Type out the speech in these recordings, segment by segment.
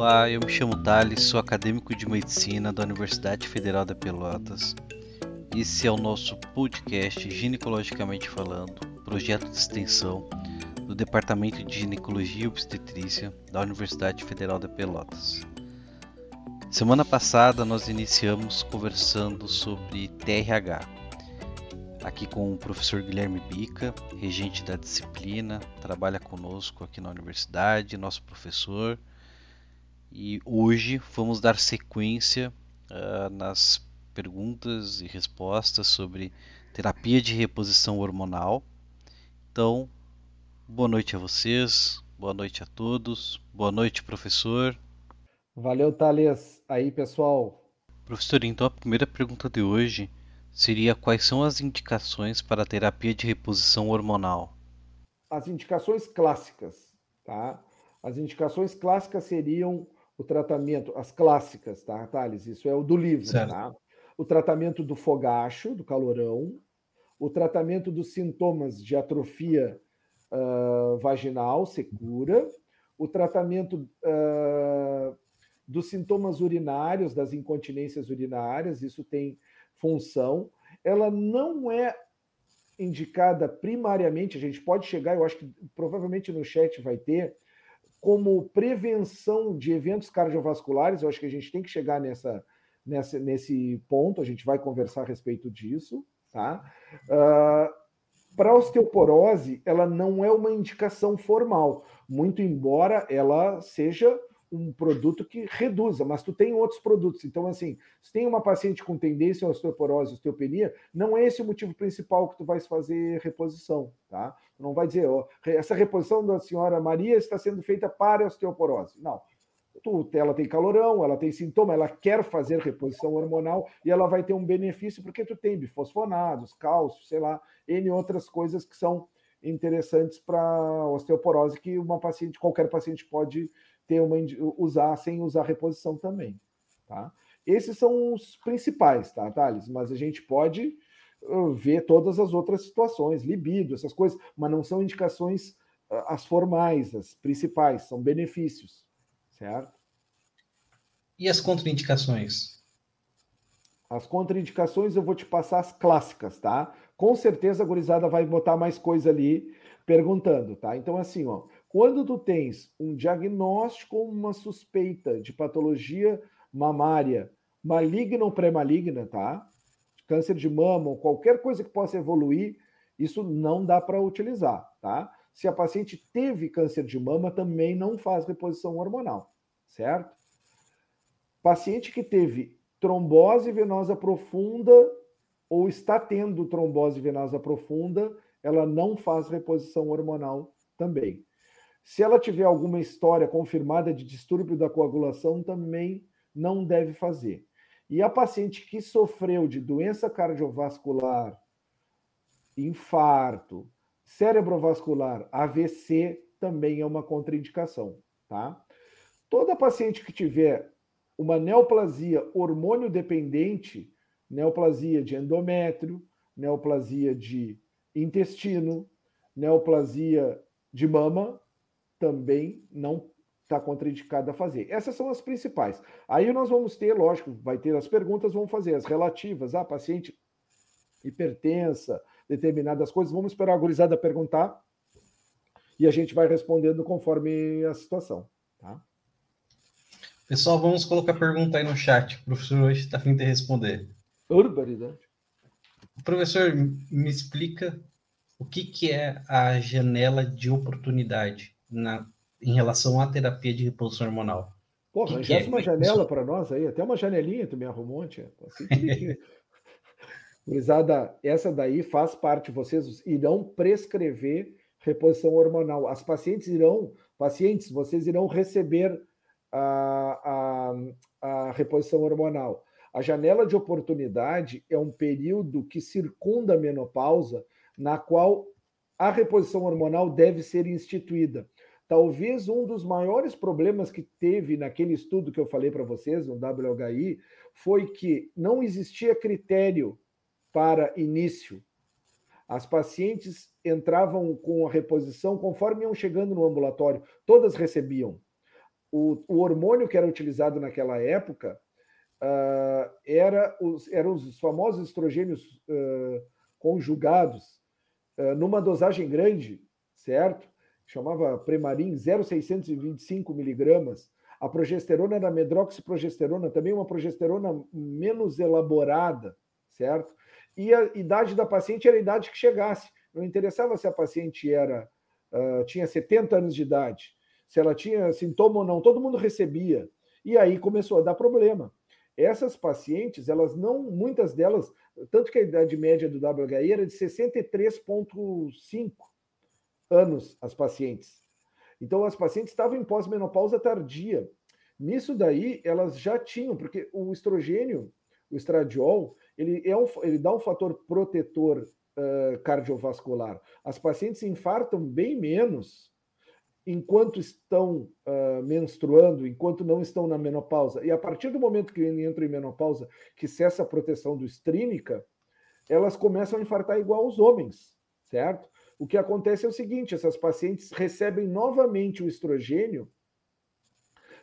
Olá, eu me chamo Thales, sou acadêmico de medicina da Universidade Federal de Pelotas. Esse é o nosso podcast Ginecologicamente Falando, projeto de extensão do Departamento de Ginecologia e Obstetrícia da Universidade Federal de Pelotas. Semana passada nós iniciamos conversando sobre TRH, aqui com o professor Guilherme Bica, regente da disciplina, trabalha conosco aqui na universidade, nosso professor. E hoje vamos dar sequência uh, nas perguntas e respostas sobre terapia de reposição hormonal. Então, boa noite a vocês, boa noite a todos, boa noite, professor. Valeu, Thales. Aí, pessoal. Professor, então a primeira pergunta de hoje seria quais são as indicações para a terapia de reposição hormonal? As indicações clássicas, tá? As indicações clássicas seriam o tratamento, as clássicas, tá, Thales? Isso é o do livro, certo. tá? O tratamento do fogacho, do calorão, o tratamento dos sintomas de atrofia uh, vaginal secura, o tratamento uh, dos sintomas urinários, das incontinências urinárias, isso tem função. Ela não é indicada primariamente, a gente pode chegar, eu acho que provavelmente no chat vai ter, como prevenção de eventos cardiovasculares, eu acho que a gente tem que chegar nessa, nessa, nesse ponto, a gente vai conversar a respeito disso, tá? Uh, Para osteoporose, ela não é uma indicação formal, muito embora ela seja um produto que reduza, mas tu tem outros produtos. Então, assim, se tem uma paciente com tendência a osteoporose, osteopenia, não é esse o motivo principal que tu vais fazer reposição, tá? Tu não vai dizer, ó, essa reposição da senhora Maria está sendo feita para osteoporose. Não. Tu, ela tem calorão, ela tem sintoma, ela quer fazer reposição hormonal e ela vai ter um benefício porque tu tem bifosfonados, cálcio, sei lá, N outras coisas que são interessantes para osteoporose que uma paciente, qualquer paciente pode ter uma, usar sem usar reposição também. Tá? Esses são os principais, tá, Thales? Mas a gente pode ver todas as outras situações, libido, essas coisas, mas não são indicações as formais, as principais, são benefícios, certo? E as contraindicações? As contraindicações eu vou te passar as clássicas, tá? Com certeza a gurizada vai botar mais coisa ali perguntando, tá? Então, assim, ó, quando tu tens um diagnóstico ou uma suspeita de patologia mamária maligna ou pré-maligna, tá? Câncer de mama ou qualquer coisa que possa evoluir, isso não dá para utilizar, tá? Se a paciente teve câncer de mama, também não faz reposição hormonal, certo? Paciente que teve trombose venosa profunda ou está tendo trombose venosa profunda, ela não faz reposição hormonal também. Se ela tiver alguma história confirmada de distúrbio da coagulação, também não deve fazer. E a paciente que sofreu de doença cardiovascular, infarto, cerebrovascular, AVC, também é uma contraindicação, tá? Toda paciente que tiver uma neoplasia hormônio dependente, neoplasia de endométrio, neoplasia de intestino, neoplasia de mama, também não está contraindicado a fazer. Essas são as principais. Aí nós vamos ter, lógico, vai ter as perguntas, vamos fazer as relativas, a ah, paciente hipertensa, determinadas coisas. Vamos esperar a gurizada perguntar e a gente vai respondendo conforme a situação. Tá? Pessoal, vamos colocar pergunta aí no chat. O professor hoje está afim de responder. Urbanidade. Professor, me explica o que, que é a janela de oportunidade na, em relação à terapia de reposição hormonal. Pô, arranjasse é? uma janela para nós aí, até uma janelinha tu me arrumou, tia. Assim, Gurizada, essa daí faz parte, vocês irão prescrever reposição hormonal. As pacientes irão, pacientes, vocês irão receber a, a, a reposição hormonal. A janela de oportunidade é um período que circunda a menopausa, na qual a reposição hormonal deve ser instituída. Talvez um dos maiores problemas que teve naquele estudo que eu falei para vocês, no WHI, foi que não existia critério para início. As pacientes entravam com a reposição conforme iam chegando no ambulatório, todas recebiam. o, o hormônio que era utilizado naquela época uh, era os, eram os famosos estrogênios uh, conjugados uh, numa dosagem grande, certo? Chamava Premarin 0,625 miligramas. A progesterona era medroxiprogesterona, também uma progesterona menos elaborada, certo? E a idade da paciente era a idade que chegasse. Não interessava se a paciente era uh, tinha 70 anos de idade, se ela tinha sintoma ou não, todo mundo recebia. E aí começou a dar problema. Essas pacientes, elas não, muitas delas, tanto que a idade média do WHI era de 63,5 anos, as pacientes. Então, as pacientes estavam em pós-menopausa tardia. Nisso daí, elas já tinham, porque o estrogênio, o estradiol, ele, é um, ele dá um fator protetor uh, cardiovascular. As pacientes infartam bem menos enquanto estão uh, menstruando, enquanto não estão na menopausa. E a partir do momento que entram em menopausa, que cessa a proteção do estrínica, elas começam a infartar igual os homens, certo? O que acontece é o seguinte: essas pacientes recebem novamente o estrogênio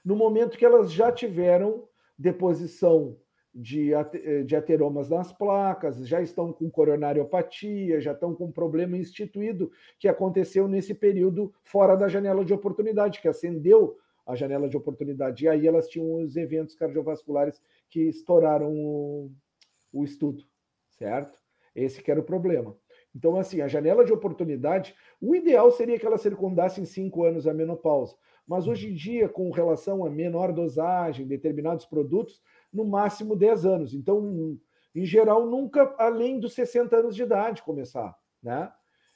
no momento que elas já tiveram deposição de, eh, de ateromas nas placas, já estão com coronariopatia, já estão com um problema instituído que aconteceu nesse período fora da janela de oportunidade, que acendeu a janela de oportunidade. E aí elas tinham os eventos cardiovasculares que estouraram o, o estudo, certo? Esse que era o problema. Então, assim, a janela de oportunidade, o ideal seria que ela circundasse em cinco anos a menopausa. Mas hoje em dia, com relação a menor dosagem, determinados produtos, no máximo 10 anos. Então, em geral, nunca além dos 60 anos de idade começar, né?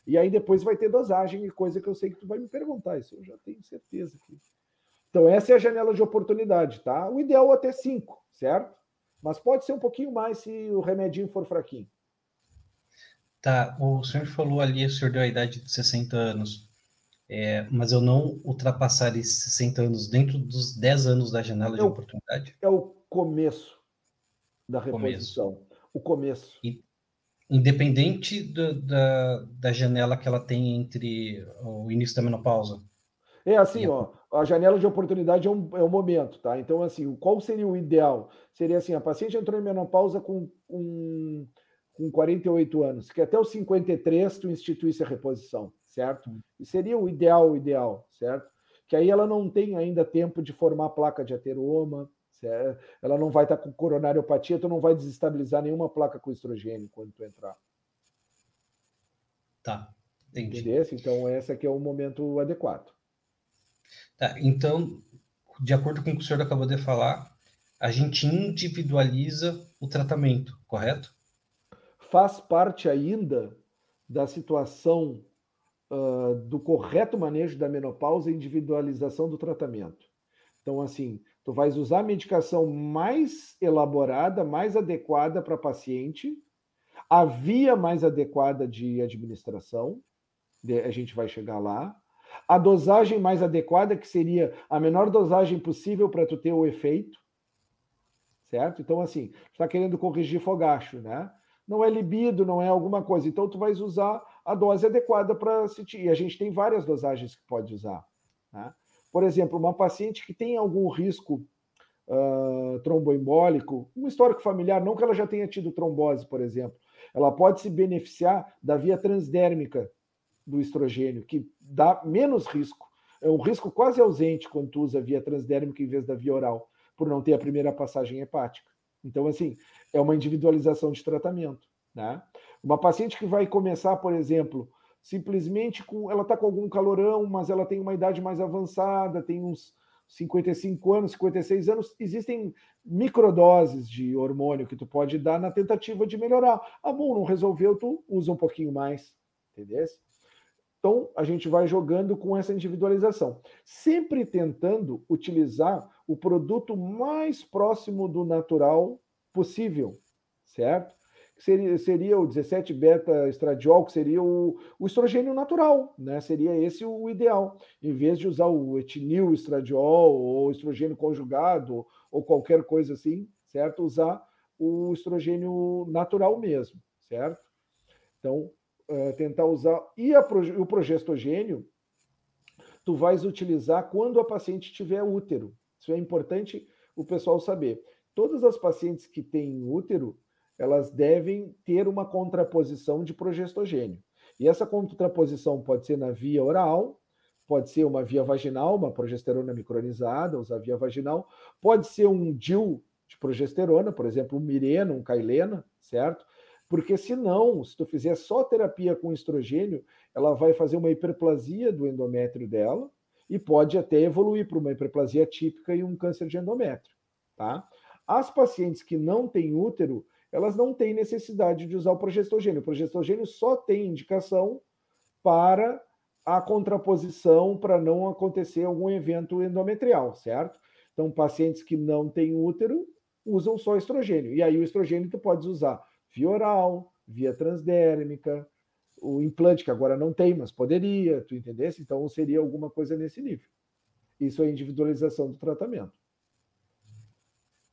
E aí depois vai ter dosagem e coisa que eu sei que tu vai me perguntar, isso eu já tenho certeza que. Então, essa é a janela de oportunidade, tá? O ideal é até 5, certo? Mas pode ser um pouquinho mais se o remedinho for fraquinho. Tá, o senhor falou ali, o senhor deu a idade de 60 anos, é, mas eu não ultrapassar esses 60 anos dentro dos 10 anos da janela de oportunidade? É o começo da reposição. Começo. O começo. E, independente do, da, da janela que ela tem entre o início da menopausa. É assim, a... ó, a janela de oportunidade é um, é um momento, tá? Então, assim, qual seria o ideal? Seria assim, a paciente entrou em menopausa com, com, com 48 anos, que até os 53 tu instituísse a reposição, certo? Hum. E seria o ideal, o ideal, certo? Que aí ela não tem ainda tempo de formar placa de ateroma, é, ela não vai estar com coronariopatia, tu não vai desestabilizar nenhuma placa com estrogênio quando tu entrar. Tá, entendi. Entendeu? Então, esse aqui é o momento adequado. Tá, então, de acordo com o que o senhor acabou de falar, a gente individualiza o tratamento, correto? Faz parte ainda da situação uh, do correto manejo da menopausa e individualização do tratamento. Então, assim, Tu vais usar a medicação mais elaborada, mais adequada para paciente, a via mais adequada de administração, a gente vai chegar lá, a dosagem mais adequada, que seria a menor dosagem possível para tu ter o efeito, certo? Então, assim, tu está querendo corrigir fogacho, né? Não é libido, não é alguma coisa. Então, tu vais usar a dose adequada para sentir. E a gente tem várias dosagens que pode usar. Né? Por exemplo, uma paciente que tem algum risco uh, tromboembólico, um histórico familiar, não que ela já tenha tido trombose, por exemplo, ela pode se beneficiar da via transdérmica do estrogênio, que dá menos risco. É um risco quase ausente quando tu usa via transdérmica em vez da via oral, por não ter a primeira passagem hepática. Então, assim, é uma individualização de tratamento. Né? Uma paciente que vai começar, por exemplo, simplesmente com. Ela está com algum calorão, mas ela tem uma idade mais avançada, tem uns 55 anos, 56 anos, existem microdoses de hormônio que tu pode dar na tentativa de melhorar. Ah, bom, não resolveu, tu usa um pouquinho mais, entendeu? Então, a gente vai jogando com essa individualização, sempre tentando utilizar o produto mais próximo do natural possível, certo? seria, seria o 17 beta estradiol, que seria o, o estrogênio natural, né? Seria esse o ideal, em vez de usar o etinil estradiol ou estrogênio conjugado ou qualquer coisa assim, certo? Usar o estrogênio natural mesmo, certo? Então, uh, tentar usar. E a, o progestogênio, tu vais utilizar quando a paciente tiver útero. Isso é importante o pessoal saber. Todas as pacientes que têm útero, elas devem ter uma contraposição de progestogênio. E essa contraposição pode ser na via oral, pode ser uma via vaginal, uma progesterona micronizada, usar via vaginal, pode ser um DIL de progesterona, por exemplo, um Mirena, um Kailena, certo? Porque senão, se tu fizer só terapia com estrogênio, ela vai fazer uma hiperplasia do endométrio dela e pode até evoluir para uma hiperplasia típica e um câncer de endométrio, tá? As pacientes que não têm útero, elas não têm necessidade de usar o progestogênio. O progestogênio só tem indicação para a contraposição para não acontecer algum evento endometrial, certo? Então, pacientes que não têm útero usam só estrogênio. E aí o estrogênio tu pode usar via oral, via transdérmica, o implante que agora não tem, mas poderia, tu entendesse? Então seria alguma coisa nesse nível. Isso é individualização do tratamento.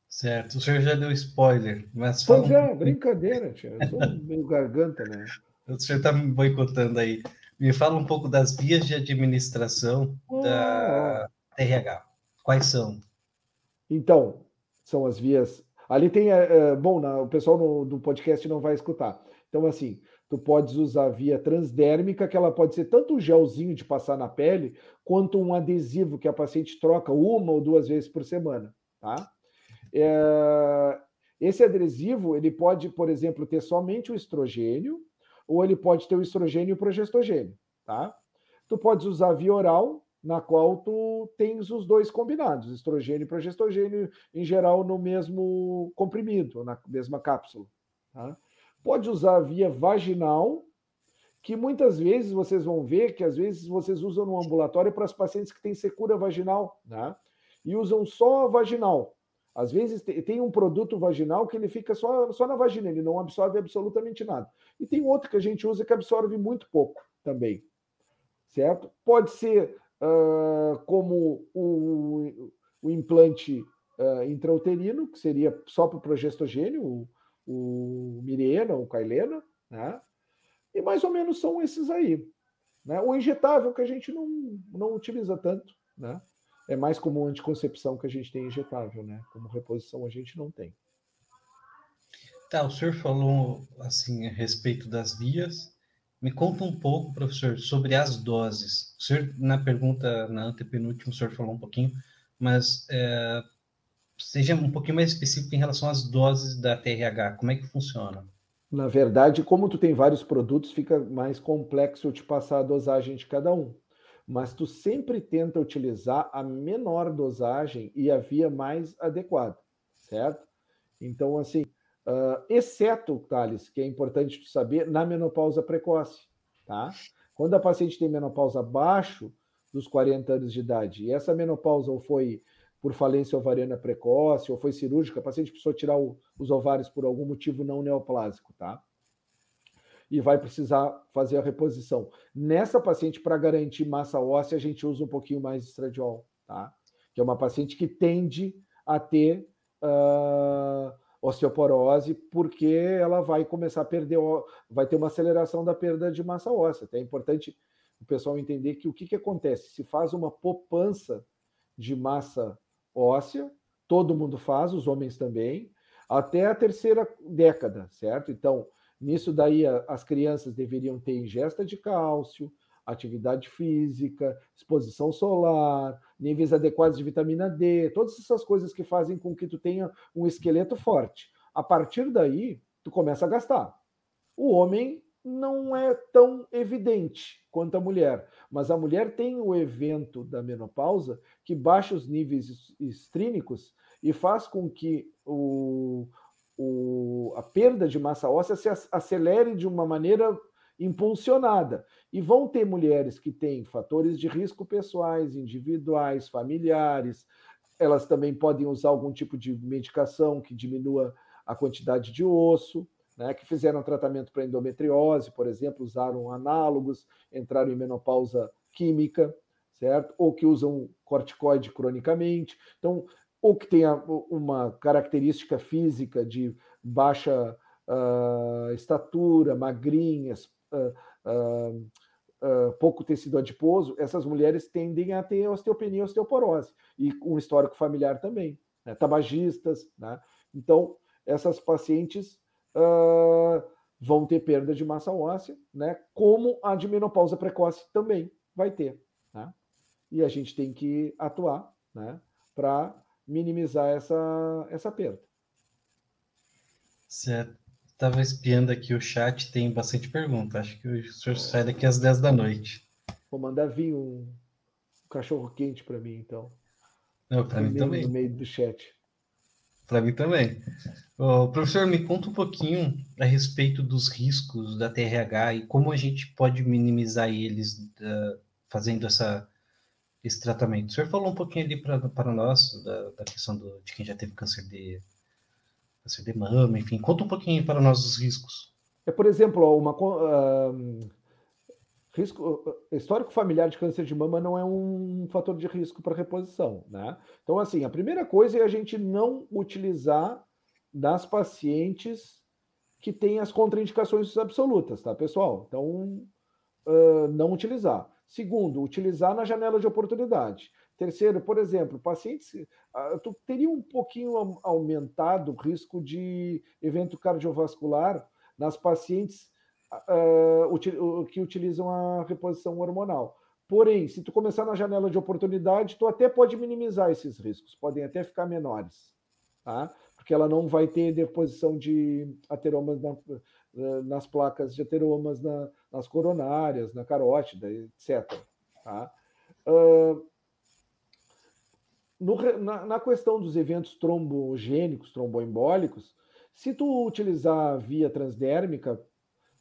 Certo, o senhor já deu spoiler, mas fala. Pois é, brincadeira, tia. Eu sou meio garganta, né? O senhor está me boicotando aí. Me fala um pouco das vias de administração oh. da TRH. Quais são? Então, são as vias. Ali tem. É, bom, o pessoal no, do podcast não vai escutar. Então, assim, tu podes usar via transdérmica, que ela pode ser tanto um gelzinho de passar na pele, quanto um adesivo que a paciente troca uma ou duas vezes por semana, tá? É, esse adesivo, ele pode, por exemplo, ter somente o estrogênio, ou ele pode ter o estrogênio e o progestogênio, tá? Tu podes usar via oral, na qual tu tens os dois combinados, estrogênio e progestogênio, em geral, no mesmo comprimido, na mesma cápsula, tá? Pode usar via vaginal, que muitas vezes vocês vão ver que às vezes vocês usam no ambulatório para as pacientes que têm secura vaginal, né? E usam só vaginal. Às vezes tem um produto vaginal que ele fica só, só na vagina, ele não absorve absolutamente nada. E tem outro que a gente usa que absorve muito pouco também. Certo? Pode ser uh, como o, o implante uh, intrauterino, que seria só para o progestogênio, o, o Mirena, o Kailena, né? E mais ou menos são esses aí. Né? O injetável que a gente não, não utiliza tanto, né? É mais como anticoncepção que a gente tem injetável, né? Como reposição a gente não tem. Tá, o senhor falou assim a respeito das vias. Me conta um pouco, professor, sobre as doses. O senhor, na pergunta, na antepenúltima, o senhor falou um pouquinho, mas é, seja um pouquinho mais específico em relação às doses da TRH. Como é que funciona? Na verdade, como tu tem vários produtos, fica mais complexo te passar a dosagem de cada um mas tu sempre tenta utilizar a menor dosagem e a via mais adequada, certo? Então, assim, uh, exceto, Thales, que é importante tu saber, na menopausa precoce, tá? Quando a paciente tem menopausa abaixo dos 40 anos de idade, e essa menopausa ou foi por falência ovariana precoce, ou foi cirúrgica, a paciente precisou tirar o, os ovários por algum motivo não neoplásico, tá? e vai precisar fazer a reposição. Nessa paciente, para garantir massa óssea, a gente usa um pouquinho mais de estradiol, tá? Que é uma paciente que tende a ter uh, osteoporose, porque ela vai começar a perder, vai ter uma aceleração da perda de massa óssea. Então é importante o pessoal entender que o que, que acontece? Se faz uma poupança de massa óssea, todo mundo faz, os homens também, até a terceira década, certo? Então, Nisso daí as crianças deveriam ter ingesta de cálcio, atividade física, exposição solar, níveis adequados de vitamina D, todas essas coisas que fazem com que tu tenha um esqueleto forte. A partir daí, tu começa a gastar. O homem não é tão evidente quanto a mulher, mas a mulher tem o evento da menopausa que baixa os níveis estrínicos e faz com que o, o, a perda de massa óssea se acelere de uma maneira impulsionada. E vão ter mulheres que têm fatores de risco pessoais, individuais, familiares. Elas também podem usar algum tipo de medicação que diminua a quantidade de osso, né, que fizeram tratamento para endometriose, por exemplo, usaram análogos, entraram em menopausa química, certo? Ou que usam corticoide cronicamente. Então, ou que tenha uma característica física de baixa uh, estatura, magrinhas, uh, pouco tecido adiposo, essas mulheres tendem a ter osteopenia e osteoporose, e um histórico familiar também, né? tabagistas. Né? Então, essas pacientes uh, vão ter perda de massa óssea, né? como a de menopausa precoce também vai ter. Né? E a gente tem que atuar né? para minimizar essa, essa perda. Certo. Estava espiando aqui o chat, tem bastante pergunta. Acho que o senhor sai daqui às 10 da noite. Vou mandar vir um, cachorro quente para mim, então. Não, para mim também. No meio do chat. Para mim também. O professor, me conta um pouquinho a respeito dos riscos da TRH e como a gente pode minimizar eles uh, fazendo essa, esse tratamento. O senhor falou um pouquinho ali para nós da, da questão do, de quem já teve câncer de de mama, enfim. Conta um pouquinho para nós os riscos. É, por exemplo, uma uh, risco histórico familiar de câncer de mama não é um fator de risco para reposição, né? Então, assim, a primeira coisa é a gente não utilizar das pacientes que têm as contraindicações absolutas, tá, pessoal? Então, uh, não utilizar. Segundo, utilizar na janela de oportunidade. Terceiro, por exemplo, pacientes. Uh, tu teria um pouquinho aumentado o risco de evento cardiovascular nas pacientes uh, que utilizam a reposição hormonal. Porém, se tu começar na janela de oportunidade, tu até pode minimizar esses riscos, podem até ficar menores, tá? Porque ela não vai ter deposição de ateromas na, nas placas de ateromas na, nas coronárias, na carótida, etc. Tá? Uh, no, na, na, questão dos eventos trombogênicos, tromboembólicos, se tu utilizar via transdérmica,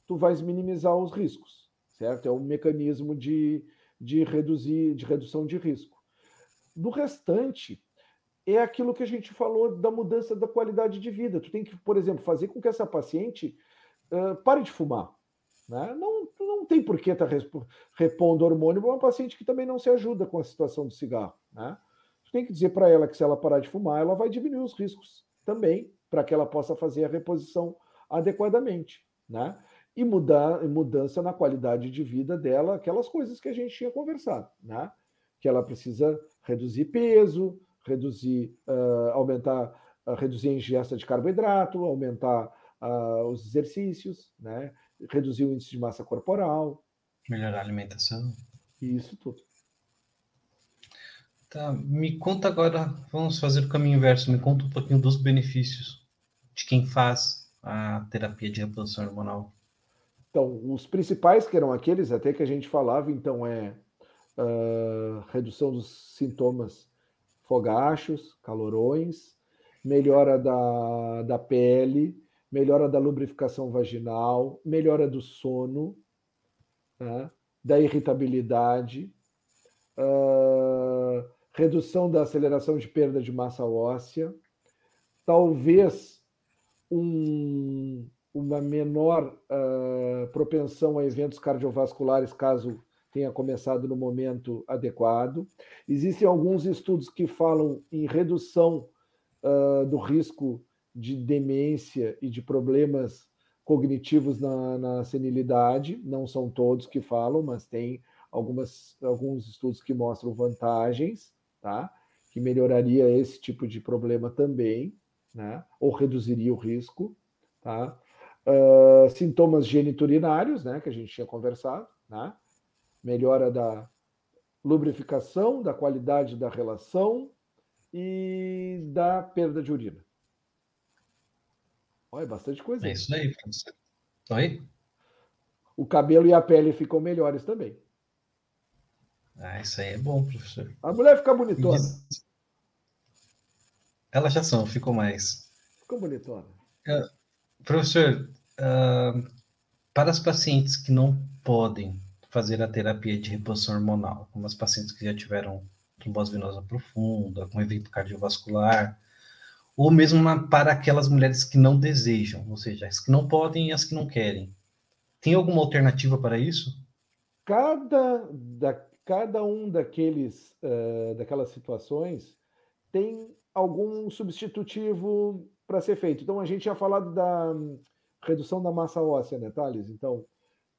tu vais minimizar os riscos, certo? É um mecanismo de, de reduzir, de redução de risco. Do restante, é aquilo que a gente falou da mudança da qualidade de vida. Tu tem que, por exemplo, fazer com que essa paciente uh, pare de fumar. Né? Não, não tem por que estar tá repondo hormônio para uma paciente que também não se ajuda com a situação do cigarro. Né? Tem que dizer para ela que se ela parar de fumar, ela vai diminuir os riscos também, para que ela possa fazer a reposição adequadamente. Né? E mudar, mudança na qualidade de vida dela, aquelas coisas que a gente tinha conversado, né? Que ela precisa reduzir peso, reduzir, uh, aumentar, uh, reduzir a ingesta de carboidrato, aumentar uh, os exercícios, né? Reduzir o índice de massa corporal. Melhorar a alimentação. Isso tudo. Tá, me conta agora, vamos fazer o caminho inverso, me conta um pouquinho dos benefícios de quem faz a terapia de reposição hormonal. Então, os principais que eram aqueles até que a gente falava, então, é uh, redução dos sintomas fogachos, calorões, melhora da, da pele, melhora da lubrificação vaginal, melhora do sono, né, da irritabilidade, uh, redução da aceleração de perda de massa óssea, talvez um, uma menor uh, propensão a eventos cardiovasculares, caso tenha começado no momento adequado. Existem alguns estudos que falam em redução uh, do risco de demência e de problemas cognitivos na, na, senilidade. Não são todos que falam, mas tem algumas, alguns estudos que mostram vantagens, tá? Que melhoraria esse tipo de problema também, né? Ou reduziria o risco, tá? Uh, sintomas geniturinários, né, que a gente tinha conversado, né? melhora da lubrificação, da qualidade da relação e da perda de urina. Olha, bastante coisa. É isso aí, professor. Oi? O cabelo e a pele ficam melhores também. Ah, isso aí é bom, professor. A mulher fica bonitona. Elas já são, ficam mais. Ficam bonitona. Uh, professor, uh, para as pacientes que não podem fazer a terapia de reposição hormonal, como as pacientes que já tiveram trombose venosa profunda, com evento cardiovascular, ou mesmo na, para aquelas mulheres que não desejam, ou seja, as que não podem e as que não querem. Tem alguma alternativa para isso? Cada, da, cada um daqueles, uh, daquelas situações tem algum substitutivo para ser feito. Então, a gente tinha falado da redução da massa óssea, né, Thales? Então,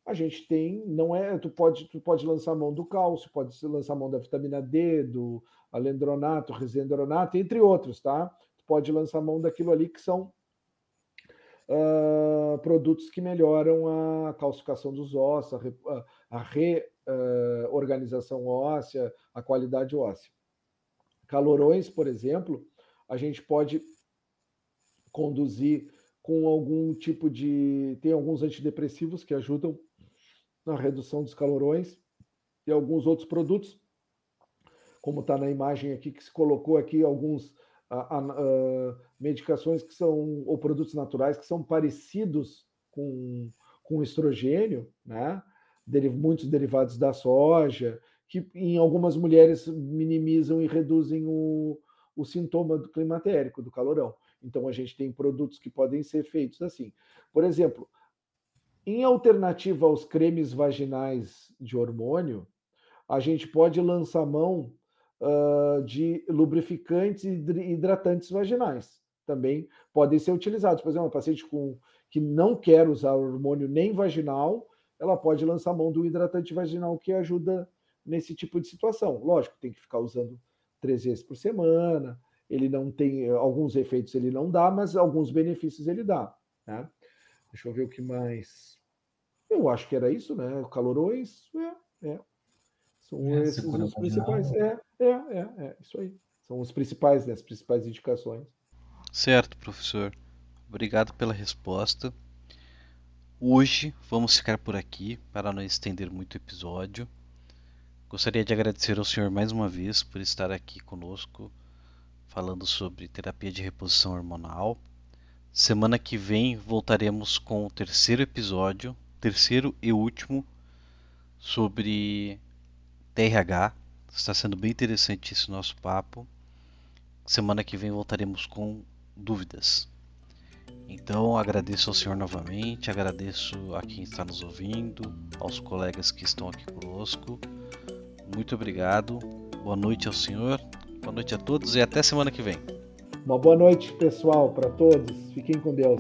a gente tem, não é, tu pode, tu pode lançar mão do cálcio, pode lançar mão da vitamina D, do alendronato, resendronato, entre outros, tá? Tu pode lançar mão daquilo ali que são uh, produtos que melhoram a calcificação dos ossos, a, reorganização uh, óssea, a qualidade óssea. Calorões, por exemplo, a gente pode conduzir com algum tipo de. Tem alguns antidepressivos que ajudam na redução dos calorões e alguns outros produtos, como está na imagem aqui que se colocou aqui alguns a, a, a, medicações que são ou produtos naturais que são parecidos com, com estrogênio, né? Muitos derivados da soja, que em algumas mulheres minimizam e reduzem o, o sintoma do climatérico, do calorão. Então a gente tem produtos que podem ser feitos assim. Por exemplo, em alternativa aos cremes vaginais de hormônio, a gente pode lançar mão uh, de lubrificantes e hidratantes vaginais. Também podem ser utilizados. Por exemplo, uma paciente com, que não quer usar hormônio nem vaginal, ela pode lançar mão do hidratante vaginal que ajuda nesse tipo de situação. Lógico, tem que ficar usando três vezes por semana. Ele não tem alguns efeitos, ele não dá, mas alguns benefícios ele dá. Né? Deixa eu ver o que mais. Eu acho que era isso, né? Calorões, é, é. São é, esses os principais. É, é, é, é, isso aí. São os principais, né? As principais indicações. Certo, professor. Obrigado pela resposta. Hoje vamos ficar por aqui para não estender muito o episódio. Gostaria de agradecer ao senhor mais uma vez por estar aqui conosco falando sobre terapia de reposição hormonal. Semana que vem voltaremos com o terceiro episódio terceiro e último sobre TRH. Está sendo bem interessante esse nosso papo. Semana que vem voltaremos com dúvidas. Então agradeço ao senhor novamente, agradeço a quem está nos ouvindo, aos colegas que estão aqui conosco. Muito obrigado. Boa noite ao senhor, boa noite a todos e até semana que vem. Uma boa noite, pessoal, para todos. Fiquem com Deus.